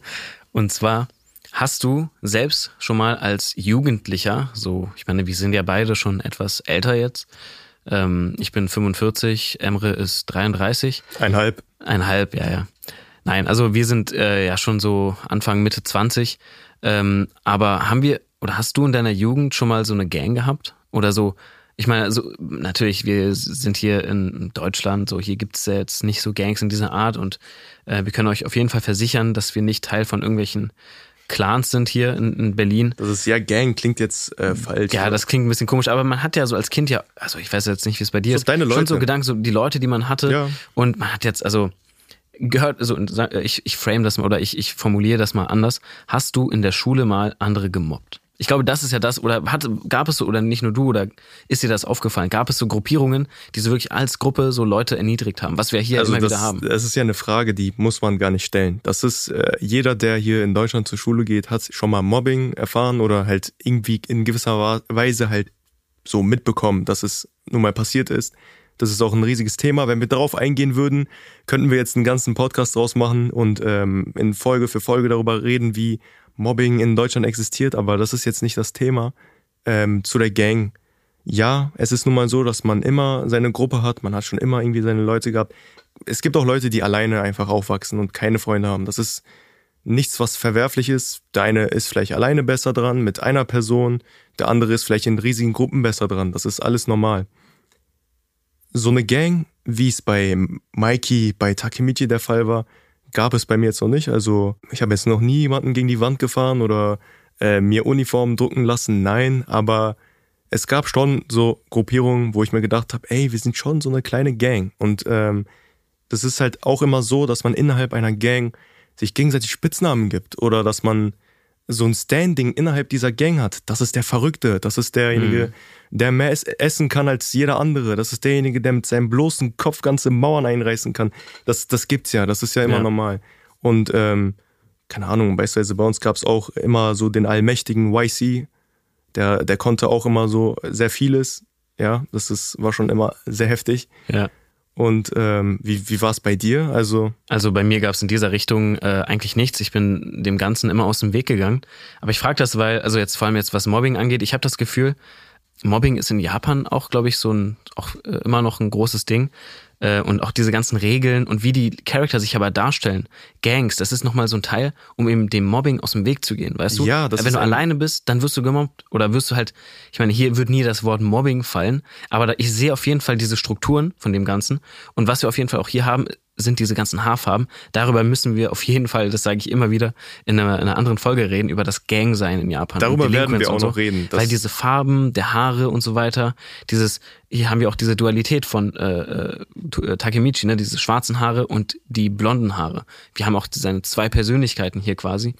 Und zwar, hast du selbst schon mal als Jugendlicher, so, ich meine, wir sind ja beide schon etwas älter jetzt. Ähm, ich bin 45, Emre ist 33. Einhalb. Einhalb, ja, ja. Nein, also wir sind äh, ja schon so Anfang, Mitte 20. Ähm, aber haben wir, oder hast du in deiner Jugend schon mal so eine Gang gehabt? Oder so, ich meine, so, natürlich, wir sind hier in Deutschland, so hier gibt es ja jetzt nicht so Gangs in dieser Art und äh, wir können euch auf jeden Fall versichern, dass wir nicht Teil von irgendwelchen Clans sind hier in, in Berlin. Das ist ja Gang, klingt jetzt äh, falsch. Ja, das klingt ein bisschen komisch, aber man hat ja so als Kind ja, also ich weiß jetzt nicht, wie es bei dir So ist, deine schon Leute. so Gedanken, so die Leute, die man hatte Ja. und man hat jetzt, also gehört, also ich, ich frame das mal oder ich, ich formuliere das mal anders. Hast du in der Schule mal andere gemobbt? Ich glaube, das ist ja das, oder hat, gab es so, oder nicht nur du, oder ist dir das aufgefallen? Gab es so Gruppierungen, die so wirklich als Gruppe so Leute erniedrigt haben, was wir hier also immer das, wieder haben? das ist ja eine Frage, die muss man gar nicht stellen. Das ist, äh, jeder, der hier in Deutschland zur Schule geht, hat schon mal Mobbing erfahren oder halt irgendwie in gewisser Weise halt so mitbekommen, dass es nun mal passiert ist. Das ist auch ein riesiges Thema. Wenn wir darauf eingehen würden, könnten wir jetzt einen ganzen Podcast draus machen und ähm, in Folge für Folge darüber reden, wie Mobbing in Deutschland existiert. Aber das ist jetzt nicht das Thema. Ähm, zu der Gang. Ja, es ist nun mal so, dass man immer seine Gruppe hat. Man hat schon immer irgendwie seine Leute gehabt. Es gibt auch Leute, die alleine einfach aufwachsen und keine Freunde haben. Das ist nichts, was verwerflich ist. Der eine ist vielleicht alleine besser dran mit einer Person, der andere ist vielleicht in riesigen Gruppen besser dran. Das ist alles normal. So eine Gang, wie es bei Mikey, bei Takemichi der Fall war, gab es bei mir jetzt noch nicht. Also ich habe jetzt noch nie jemanden gegen die Wand gefahren oder äh, mir Uniformen drucken lassen. Nein, aber es gab schon so Gruppierungen, wo ich mir gedacht habe, ey, wir sind schon so eine kleine Gang. Und ähm, das ist halt auch immer so, dass man innerhalb einer Gang sich gegenseitig Spitznamen gibt oder dass man so ein Standing innerhalb dieser Gang hat. Das ist der Verrückte, das ist derjenige, der mehr es- essen kann als jeder andere. Das ist derjenige, der mit seinem bloßen Kopf ganze Mauern einreißen kann. Das, das gibt's ja, das ist ja immer Ja. normal. Und ähm, keine Ahnung, beispielsweise bei uns gab's auch immer so den allmächtigen YC, der, der konnte auch immer so sehr vieles. Ja, das ist, war schon immer sehr heftig. Ja. Und ähm, wie, wie war es bei dir? Also, Also bei mir gab es in dieser Richtung äh, eigentlich nichts. Ich bin dem Ganzen immer aus dem Weg gegangen. Aber ich frage das, weil, also jetzt vor allem jetzt was Mobbing angeht, ich habe das Gefühl, Mobbing ist in Japan auch, glaube ich, so ein, auch äh, immer noch ein großes Ding. Äh, und auch diese ganzen Regeln und wie die Charakter sich aber darstellen. Gangs, das ist nochmal so ein Teil, um eben dem Mobbing aus dem Weg zu gehen, weißt du? Ja, das Wenn du ein- alleine bist, dann wirst du gemobbt oder wirst du halt, ich meine, hier wird nie das Wort Mobbing fallen, aber da, ich sehe auf jeden Fall diese Strukturen von dem Ganzen. Und was wir auf jeden Fall auch hier haben, sind diese ganzen Haarfarben. Darüber müssen wir auf jeden Fall, das sage ich immer wieder, in einer, in einer anderen Folge reden, über das Gangsein in Japan. Darüber werden wir auch so. noch reden. Weil diese Farben der Haare und so weiter, dieses, hier haben wir auch diese Dualität von äh, äh, äh, Takemichi, ne, diese schwarzen Haare und die blonden Haare. Wir haben auch seine zwei Persönlichkeiten hier quasi.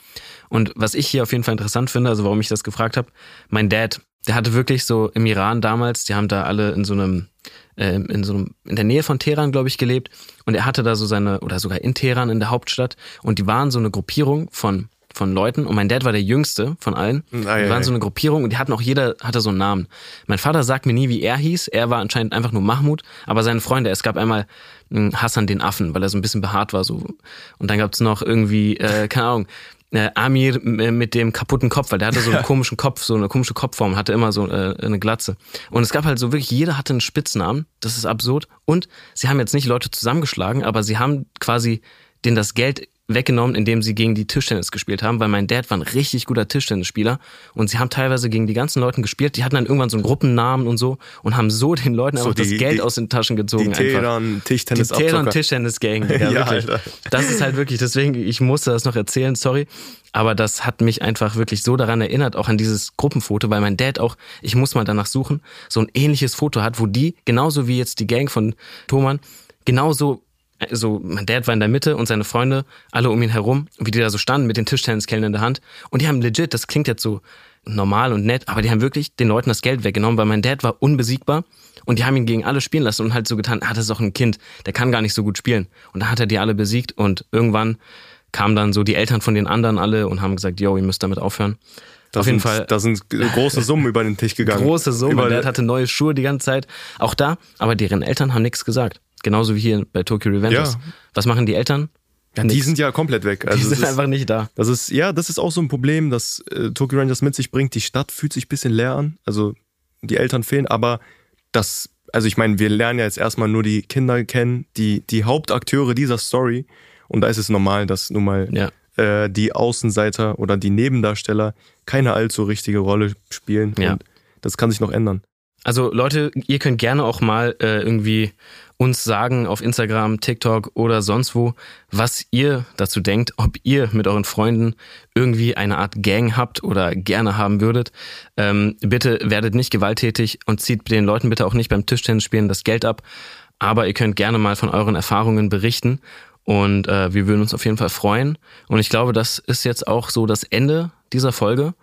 Und was ich hier auf jeden Fall interessant finde, also warum ich das gefragt habe, mein Dad, der hatte wirklich so im Iran damals, die haben da alle in so einem äh, in so einem, in der Nähe von Teheran, glaube ich, gelebt. Und er hatte da so seine, oder sogar in Teheran, in der Hauptstadt. Und die waren so eine Gruppierung von, von Leuten. Und mein Dad war der jüngste von allen. Ei, die ei, waren so eine Gruppierung und die hatten auch jeder, hatte so einen Namen. Mein Vater sagt mir nie, wie er hieß. Er war anscheinend einfach nur Mahmoud. Aber seine Freunde, es gab einmal mh, Hassan den Affen, weil er so ein bisschen behaart war. so Und dann gab's noch irgendwie, äh, keine Ahnung, äh, Amir äh, mit dem kaputten Kopf, weil der hatte so einen komischen Kopf, so eine komische Kopfform, hatte immer so äh, eine Glatze. Und es gab halt so wirklich, jeder hatte einen Spitznamen, das ist absurd. Und sie haben jetzt nicht Leute zusammengeschlagen, aber sie haben quasi denen das Geld weggenommen, indem sie gegen die Tischtennis gespielt haben, weil mein Dad war ein richtig guter Tischtennisspieler und sie haben teilweise gegen die ganzen Leute gespielt, die hatten dann irgendwann so einen Gruppennamen und so und haben so den Leuten So einfach das die- Geld die- aus den Taschen gezogen die. Teheran Tischtennis Die und Tischtennis Gang, Digga, Ja, wirklich. Alter. Das ist halt wirklich, deswegen, ich musste das noch erzählen, sorry. Aber das hat mich einfach wirklich so daran erinnert, auch an dieses Gruppenfoto, weil mein Dad auch, ich muss mal danach suchen, so ein ähnliches Foto hat, wo die, genauso wie jetzt die Gang von Thoman, genauso so, mein Dad war in der Mitte und seine Freunde, alle um ihn herum, wie die da so standen mit den Tischtenniskellen in der Hand. Und die haben legit, das klingt jetzt so normal und nett, aber die haben wirklich den Leuten das Geld weggenommen, weil mein Dad war unbesiegbar und die haben ihn gegen alle spielen lassen und halt so getan, ah, das ist doch ein Kind, der kann gar nicht so gut spielen. Und dann hat er die alle besiegt und irgendwann kamen dann so die Eltern von den anderen alle und haben gesagt, yo, ihr müsst damit aufhören. Da Auf jeden Fall. Da sind große Summen über den Tisch gegangen. Große Summen. Über der hatte neue Schuhe die ganze Zeit. Auch da, aber deren Eltern haben nichts gesagt. Genauso wie hier bei Tokyo Revengers. Ja. Was machen die Eltern? Ja, die sind ja komplett weg. Also die sind ist, einfach nicht da. Das ist, ja, das ist auch so ein Problem, das äh, Tokyo Rangers mit sich bringt. Die Stadt fühlt sich ein bisschen leer an. Also die Eltern fehlen, aber das, also ich meine, wir lernen ja jetzt erstmal nur die Kinder kennen, die, die Hauptakteure dieser Story. Und da ist es normal, dass nun mal ja. äh, die Außenseiter oder die Nebendarsteller keine allzu richtige Rolle spielen. Ja. Und das kann sich noch ändern. Also Leute, ihr könnt gerne auch mal äh, irgendwie uns sagen auf Instagram, TikTok oder sonst wo, was ihr dazu denkt, ob ihr mit euren Freunden irgendwie eine Art Gang habt oder gerne haben würdet. Ähm, bitte werdet nicht gewalttätig und zieht den Leuten bitte auch nicht beim Tischtennisspielen das Geld ab. Aber ihr könnt gerne mal von euren Erfahrungen berichten und äh, wir würden uns auf jeden Fall freuen. Und ich glaube, das ist jetzt auch so das Ende dieser Folge.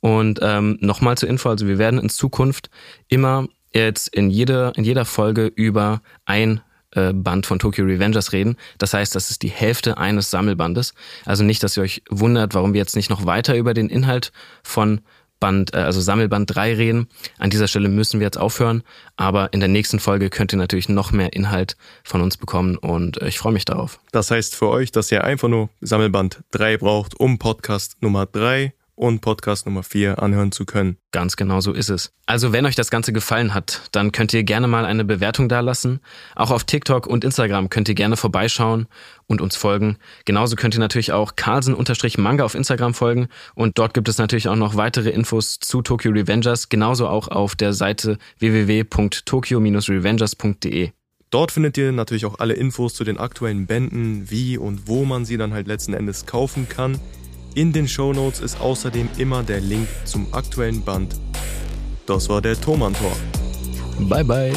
Und ähm, nochmal zur Info, also wir werden in Zukunft immer jetzt in jeder, in jeder Folge über ein äh, Band von Tokyo Revengers reden. Das heißt, das ist die Hälfte eines Sammelbandes. Also nicht, dass ihr euch wundert, warum wir jetzt nicht noch weiter über den Inhalt von Band, äh, also Sammelband 3 reden. An dieser Stelle müssen wir jetzt aufhören, aber in der nächsten Folge könnt ihr natürlich noch mehr Inhalt von uns bekommen und äh, ich freue mich darauf. Das heißt für euch, dass ihr einfach nur Sammelband 3 braucht, um Podcast Nummer 3 und Podcast Nummer 4 anhören zu können. Ganz genau so ist es. Also wenn euch das Ganze gefallen hat, dann könnt ihr gerne mal eine Bewertung dalassen. Auch auf TikTok und Instagram könnt ihr gerne vorbeischauen und uns folgen. Genauso könnt ihr natürlich auch Carlsen-Manga auf Instagram folgen und dort gibt es natürlich auch noch weitere Infos zu Tokyo Revengers, genauso auch auf der Seite www.tokyo-revengers.de. Dort findet ihr natürlich auch alle Infos zu den aktuellen Bänden, wie und wo man sie dann halt letzten Endes kaufen kann. In den Shownotes ist außerdem immer der Link zum aktuellen Band. Das war der Thomann. Bye bye.